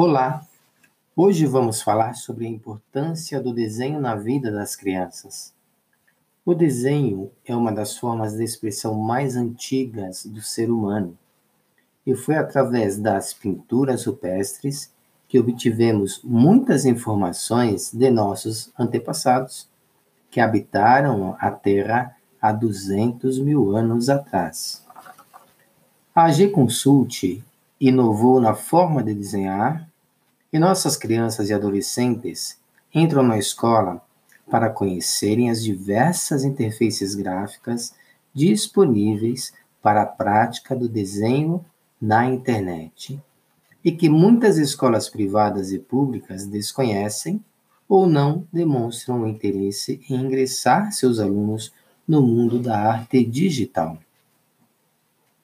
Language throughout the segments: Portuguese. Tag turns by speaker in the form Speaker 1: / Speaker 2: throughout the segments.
Speaker 1: Olá! Hoje vamos falar sobre a importância do desenho na vida das crianças. O desenho é uma das formas de expressão mais antigas do ser humano e foi através das pinturas rupestres que obtivemos muitas informações de nossos antepassados que habitaram a Terra há 200 mil anos atrás. A G Consult inovou na forma de desenhar e nossas crianças e adolescentes entram na escola para conhecerem as diversas interfaces gráficas disponíveis para a prática do desenho na internet e que muitas escolas privadas e públicas desconhecem ou não demonstram interesse em ingressar seus alunos no mundo da arte digital.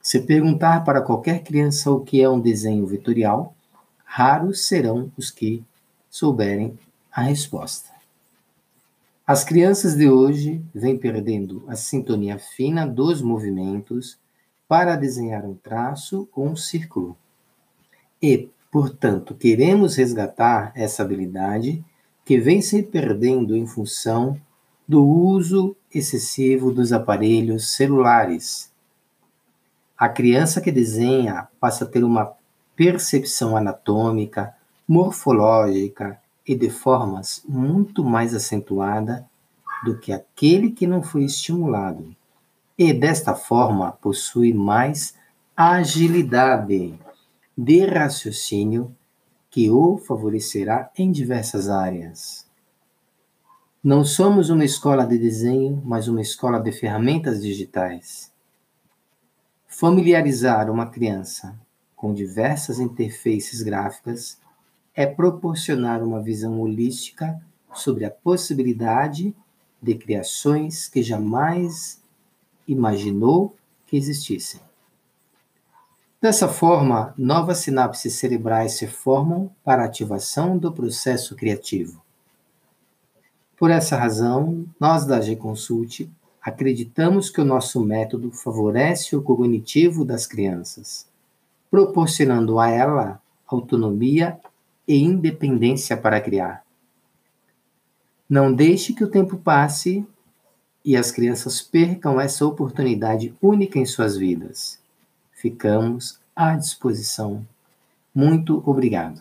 Speaker 1: Se perguntar para qualquer criança o que é um desenho vetorial, raros serão os que souberem a resposta. As crianças de hoje vêm perdendo a sintonia fina dos movimentos para desenhar um traço ou um círculo. E, portanto, queremos resgatar essa habilidade que vem se perdendo em função do uso excessivo dos aparelhos celulares. A criança que desenha passa a ter uma percepção anatômica, morfológica e de formas muito mais acentuada do que aquele que não foi estimulado. E desta forma possui mais agilidade de raciocínio que o favorecerá em diversas áreas. Não somos uma escola de desenho, mas uma escola de ferramentas digitais. Familiarizar uma criança com diversas interfaces gráficas é proporcionar uma visão holística sobre a possibilidade de criações que jamais imaginou que existissem. Dessa forma, novas sinapses cerebrais se formam para a ativação do processo criativo. Por essa razão, nós da G-Consult acreditamos que o nosso método favorece o cognitivo das crianças proporcionando a ela autonomia e independência para criar. Não deixe que o tempo passe e as crianças percam essa oportunidade única em suas vidas. Ficamos à disposição. Muito obrigado.